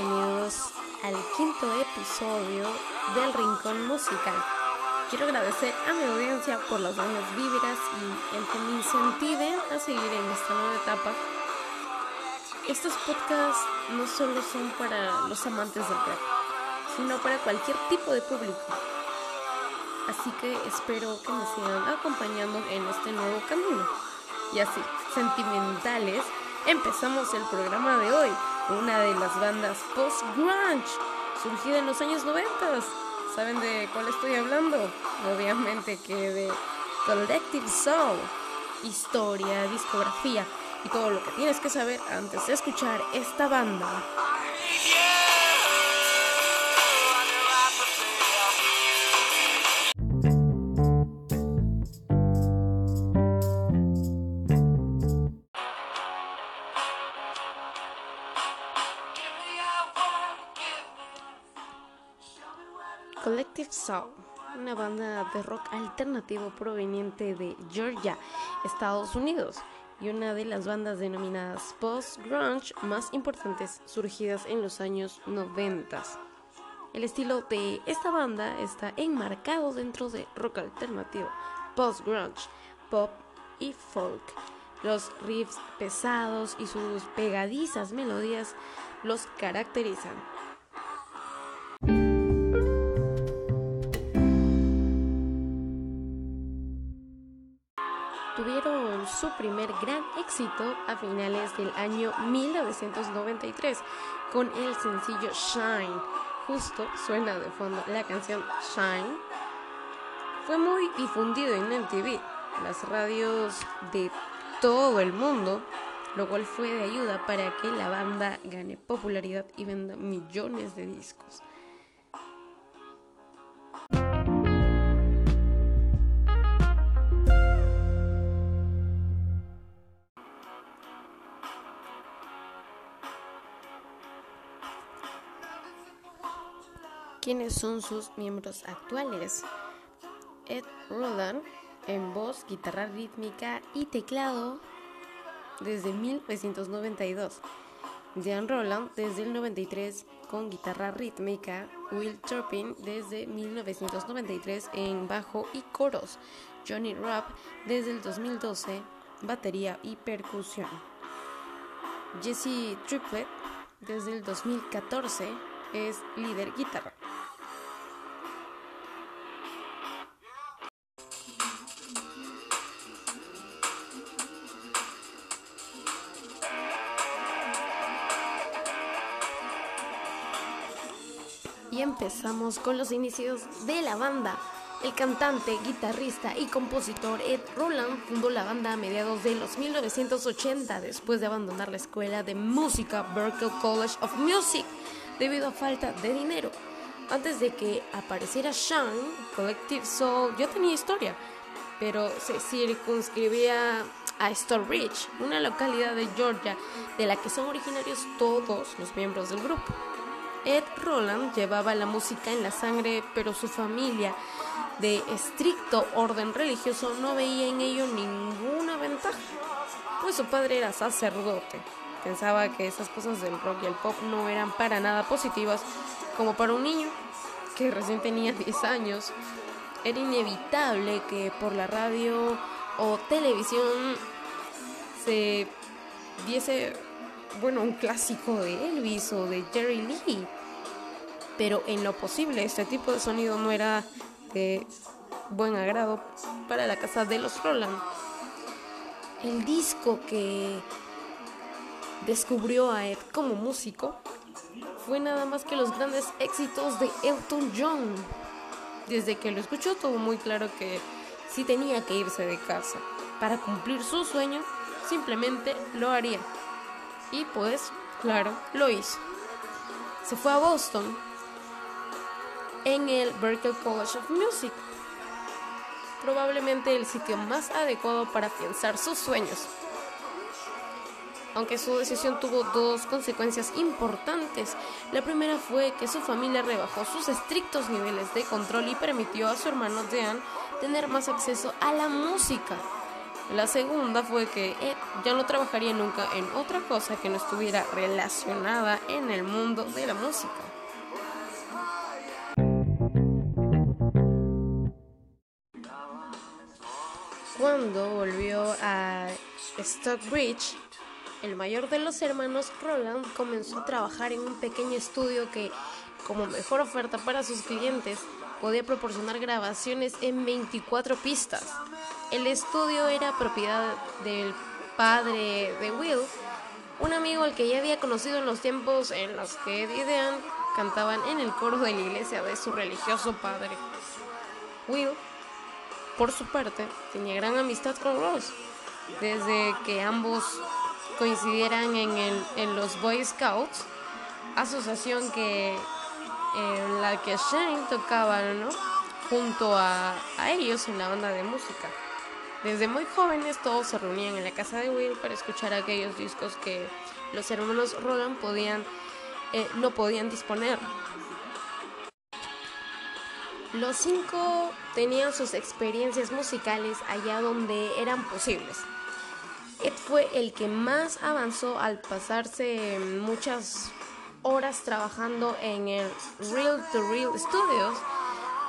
bienvenidos al quinto episodio del Rincón Musical. Quiero agradecer a mi audiencia por las buenas vibras y el que me incentiven a seguir en esta nueva etapa. Estos podcasts no solo son para los amantes del rap, sino para cualquier tipo de público. Así que espero que me sigan acompañando en este nuevo camino. Y así, sentimentales, empezamos el programa de hoy una de las bandas post-grunge, surgida en los años 90. ¿Saben de cuál estoy hablando? Obviamente que de Collective Soul. Historia, discografía y todo lo que tienes que saber antes de escuchar esta banda. Collective Soul, una banda de rock alternativo proveniente de Georgia, Estados Unidos, y una de las bandas denominadas post-grunge más importantes surgidas en los años 90. El estilo de esta banda está enmarcado dentro de rock alternativo, post-grunge, pop y folk. Los riffs pesados y sus pegadizas melodías los caracterizan. Su primer gran éxito a finales del año 1993 con el sencillo Shine. Justo suena de fondo la canción Shine. Fue muy difundido en MTV, las radios de todo el mundo, lo cual fue de ayuda para que la banda gane popularidad y venda millones de discos. ¿Quiénes son sus miembros actuales? Ed Roland en voz, guitarra rítmica y teclado desde 1992. Jan Roland desde el 93 con guitarra rítmica. Will Turpin desde 1993 en bajo y coros. Johnny Rapp desde el 2012 batería y percusión. Jesse Triplet desde el 2014 es líder guitarra. Y empezamos con los inicios de la banda. El cantante, guitarrista y compositor Ed Roland fundó la banda a mediados de los 1980 después de abandonar la escuela de música Berklee College of Music debido a falta de dinero. Antes de que apareciera Shine, Collective Soul ya tenía historia, pero se circunscribía a Storebridge, una localidad de Georgia de la que son originarios todos los miembros del grupo. Ed Roland llevaba la música en la sangre, pero su familia de estricto orden religioso no veía en ello ninguna ventaja, pues su padre era sacerdote. Pensaba que esas cosas del rock y el pop no eran para nada positivas, como para un niño que recién tenía 10 años. Era inevitable que por la radio o televisión se viese, bueno, un clásico de Elvis o de Jerry Lee. Pero en lo posible, este tipo de sonido no era de buen agrado para la casa de los Roland. El disco que descubrió a Ed como músico fue nada más que los grandes éxitos de Elton John. Desde que lo escuchó tuvo muy claro que si tenía que irse de casa para cumplir su sueño, simplemente lo haría. Y pues, claro, lo hizo. Se fue a Boston en el Berklee College of Music, probablemente el sitio más adecuado para afianzar sus sueños aunque su decisión tuvo dos consecuencias importantes. La primera fue que su familia rebajó sus estrictos niveles de control y permitió a su hermano Dean tener más acceso a la música. La segunda fue que Ed ya no trabajaría nunca en otra cosa que no estuviera relacionada en el mundo de la música. Cuando volvió a Stockbridge, el mayor de los hermanos Roland comenzó a trabajar en un pequeño estudio que, como mejor oferta para sus clientes, podía proporcionar grabaciones en 24 pistas. El estudio era propiedad del padre de Will, un amigo al que ya había conocido en los tiempos en los que Eddie y cantaban en el coro de la iglesia de su religioso padre. Will, por su parte, tenía gran amistad con Ross, desde que ambos coincidieran en, el, en los Boy Scouts, asociación que en la que Shane tocaba. Junto a, a ellos en la banda de música. Desde muy jóvenes todos se reunían en la casa de Will para escuchar aquellos discos que los hermanos Roland podían, eh, no podían disponer. Los cinco tenían sus experiencias musicales allá donde eran posibles. Ed fue el que más avanzó al pasarse muchas horas trabajando en el Real to Real Studios,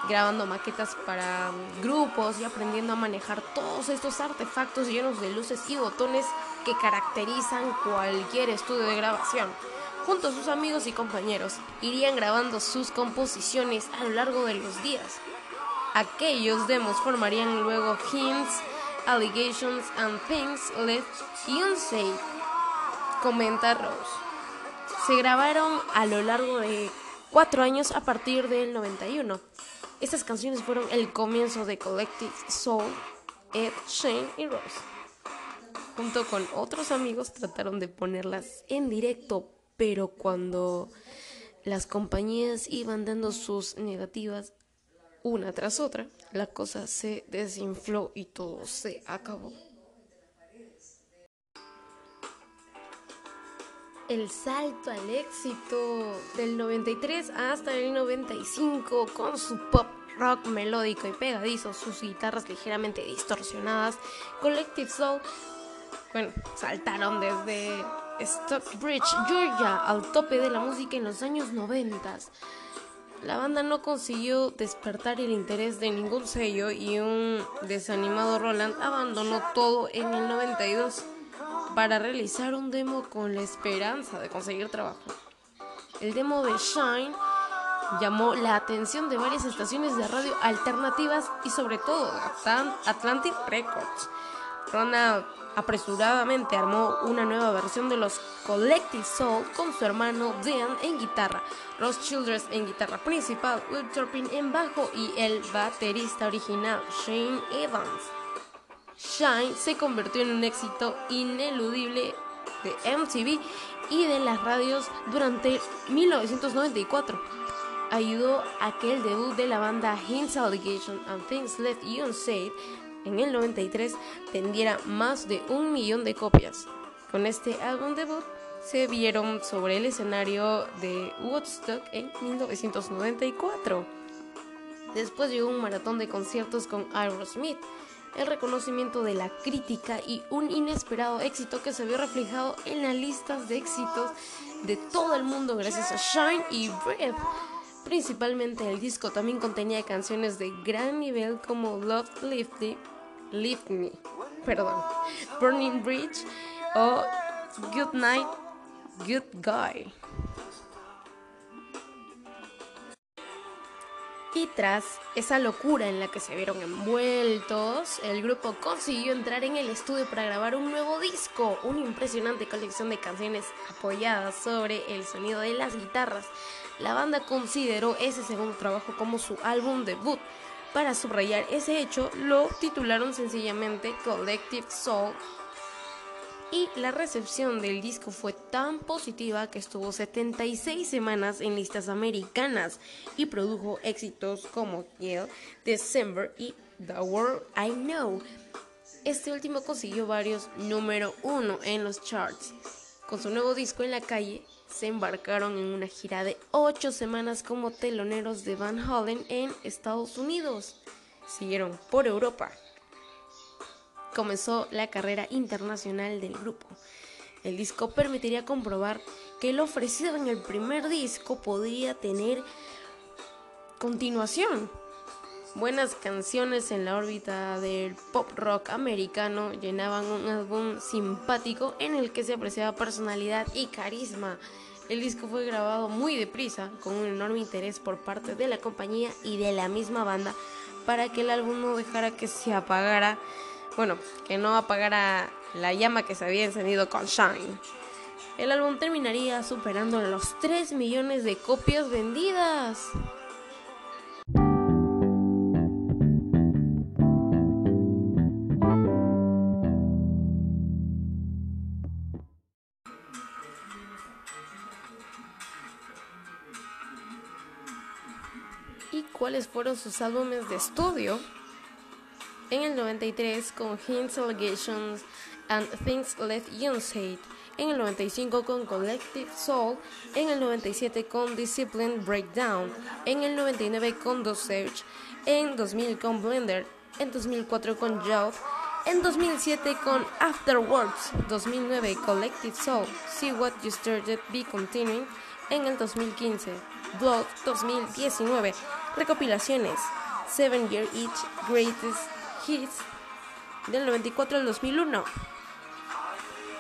grabando maquetas para grupos y aprendiendo a manejar todos estos artefactos llenos de luces y botones que caracterizan cualquier estudio de grabación. Junto a sus amigos y compañeros, irían grabando sus composiciones a lo largo de los días. Aquellos demos formarían luego hints, allegations and things left unsaid, comenta Rose se grabaron a lo largo de cuatro años a partir del 91. Estas canciones fueron el comienzo de Collective Soul, Ed, Shane y Rose. Junto con otros amigos trataron de ponerlas en directo, pero cuando las compañías iban dando sus negativas una tras otra, la cosa se desinfló y todo se acabó. El salto al éxito del 93 hasta el 95 con su pop rock melódico y pegadizo, sus guitarras ligeramente distorsionadas, Collective Soul, bueno, saltaron desde Stockbridge, Georgia, al tope de la música en los años 90. La banda no consiguió despertar el interés de ningún sello y un desanimado Roland abandonó todo en el 92 para realizar un demo con la esperanza de conseguir trabajo. El demo de Shine llamó la atención de varias estaciones de radio alternativas y sobre todo Atlantic Records. Ronald apresuradamente armó una nueva versión de los Collective Soul con su hermano Dan en guitarra, Ross Childress en guitarra principal, Will Turpin en bajo y el baterista original Shane Evans. Shine se convirtió en un éxito ineludible de MTV y de las radios durante 1994. Ayudó a que el debut de la banda Hints Allegation and Things Left Unsaid en el 93 vendiera más de un millón de copias. Con este álbum debut se vieron sobre el escenario de Woodstock en 1994. Después llegó un maratón de conciertos con Aerosmith el reconocimiento de la crítica y un inesperado éxito que se vio reflejado en las listas de éxitos de todo el mundo gracias a Shine y Breath. Principalmente el disco también contenía canciones de gran nivel como Love Lifty, Lift Me, perdón, Burning Bridge o Good Night, Good Guy. Y tras esa locura en la que se vieron envueltos, el grupo consiguió entrar en el estudio para grabar un nuevo disco, una impresionante colección de canciones apoyadas sobre el sonido de las guitarras. La banda consideró ese segundo trabajo como su álbum debut. Para subrayar ese hecho, lo titularon sencillamente Collective Soul y la recepción del disco fue tan positiva que estuvo 76 semanas en listas americanas y produjo éxitos como Yale, December y The World I Know. Este último consiguió varios número uno en los charts. Con su nuevo disco en la calle, se embarcaron en una gira de 8 semanas como teloneros de Van Halen en Estados Unidos. Siguieron por Europa comenzó la carrera internacional del grupo. El disco permitiría comprobar que lo ofrecido en el primer disco podría tener continuación. Buenas canciones en la órbita del pop rock americano llenaban un álbum simpático en el que se apreciaba personalidad y carisma. El disco fue grabado muy deprisa, con un enorme interés por parte de la compañía y de la misma banda, para que el álbum no dejara que se apagara, bueno, que no apagara la llama que se había encendido con Shine. El álbum terminaría superando los 3 millones de copias vendidas. y cuáles fueron sus álbumes de estudio. En el 93 con Hints, Allegations and Things Left Unsaid. En el 95 con Collective Soul. En el 97 con Discipline Breakdown. En el 99 con Dosage. En 2000 con Blender. En 2004 con Job. En 2007 con Afterwards. 2009 Collective Soul. See What You Started Be Continuing. En el 2015 Blood 2019 Recopilaciones 7 Year Each Greatest Hits del 94 al 2001.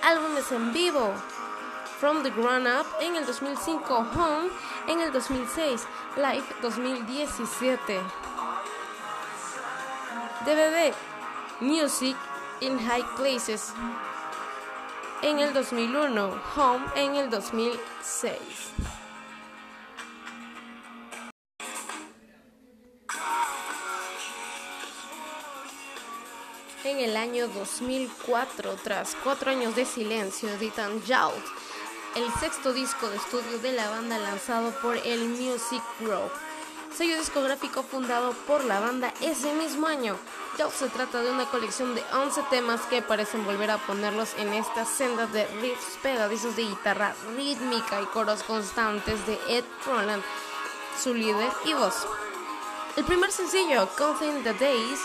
Álbumes en vivo From the Ground Up en el 2005, Home en el 2006, Live 2017. DVD Music in High Places en el 2001, Home en el 2006. El año 2004, tras cuatro años de silencio, editan Jout, el sexto disco de estudio de la banda lanzado por el Music Group, sello discográfico fundado por la banda ese mismo año. Jout se trata de una colección de 11 temas que parecen volver a ponerlos en estas sendas de riffs pegadizos de guitarra rítmica y coros constantes de Ed Roland, su líder y voz. El primer sencillo, Counting the Days,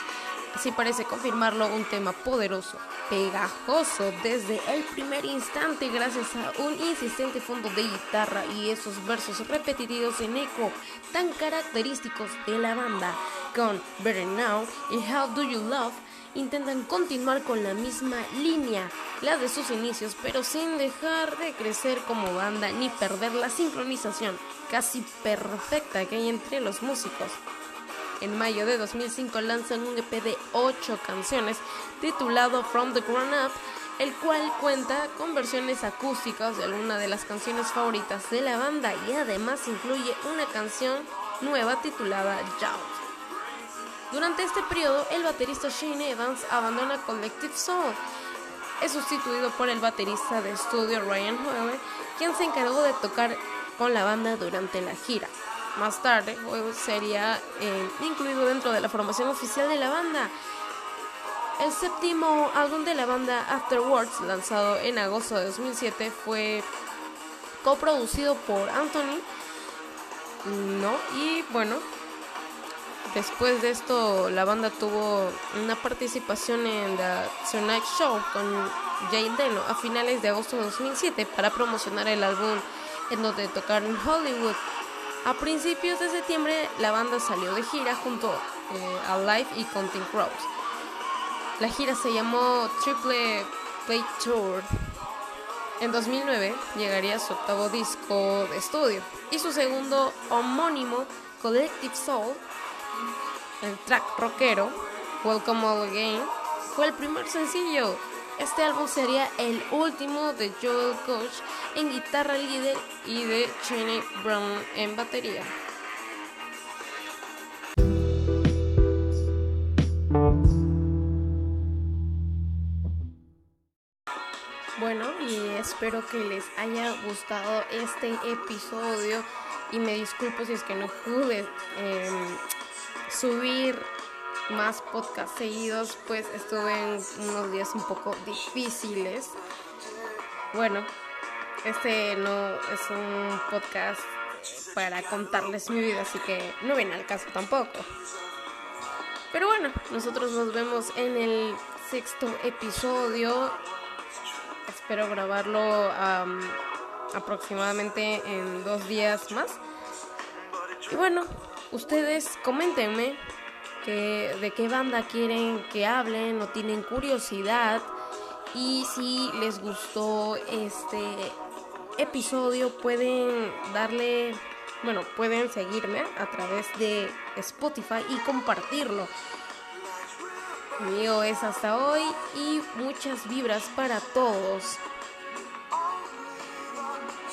Así parece confirmarlo un tema poderoso, pegajoso desde el primer instante gracias a un insistente fondo de guitarra y esos versos repetitivos en eco tan característicos de la banda. Con Better Now y How Do You Love intentan continuar con la misma línea, la de sus inicios, pero sin dejar de crecer como banda ni perder la sincronización casi perfecta que hay entre los músicos. En mayo de 2005 lanzan un EP de 8 canciones titulado From the Ground Up, el cual cuenta con versiones acústicas de algunas de las canciones favoritas de la banda y además incluye una canción nueva titulada Jout. Durante este periodo, el baterista Shane Evans abandona Collective Soul. Es sustituido por el baterista de estudio Ryan Howe, quien se encargó de tocar con la banda durante la gira. Más tarde, sería eh, incluido dentro de la formación oficial de la banda. El séptimo álbum de la banda Afterwards, lanzado en agosto de 2007, fue coproducido por Anthony. No, y bueno, después de esto la banda tuvo una participación en The Tonight Show con Jay Deno a finales de agosto de 2007 para promocionar el álbum en donde tocaron Hollywood. A principios de septiembre la banda salió de gira junto eh, a Live y Counting Crows. La gira se llamó Triple Play Tour. En 2009 llegaría su octavo disco de estudio y su segundo homónimo, Collective Soul, el track rockero, Welcome All Again, fue el primer sencillo este álbum sería el último de Joel Coach en guitarra líder y de Cheney Brown en batería. Bueno, y espero que les haya gustado este episodio y me disculpo si es que no pude em, subir más podcasts seguidos, pues estuve en unos días un poco difíciles. Bueno, este no es un podcast para contarles mi vida, así que no viene al caso tampoco. Pero bueno, nosotros nos vemos en el sexto episodio. Espero grabarlo aproximadamente en dos días más. Y bueno, ustedes coméntenme de qué banda quieren que hablen o tienen curiosidad. Y si les gustó este episodio pueden darle, bueno, pueden seguirme a través de Spotify y compartirlo. Mío es hasta hoy y muchas vibras para todos.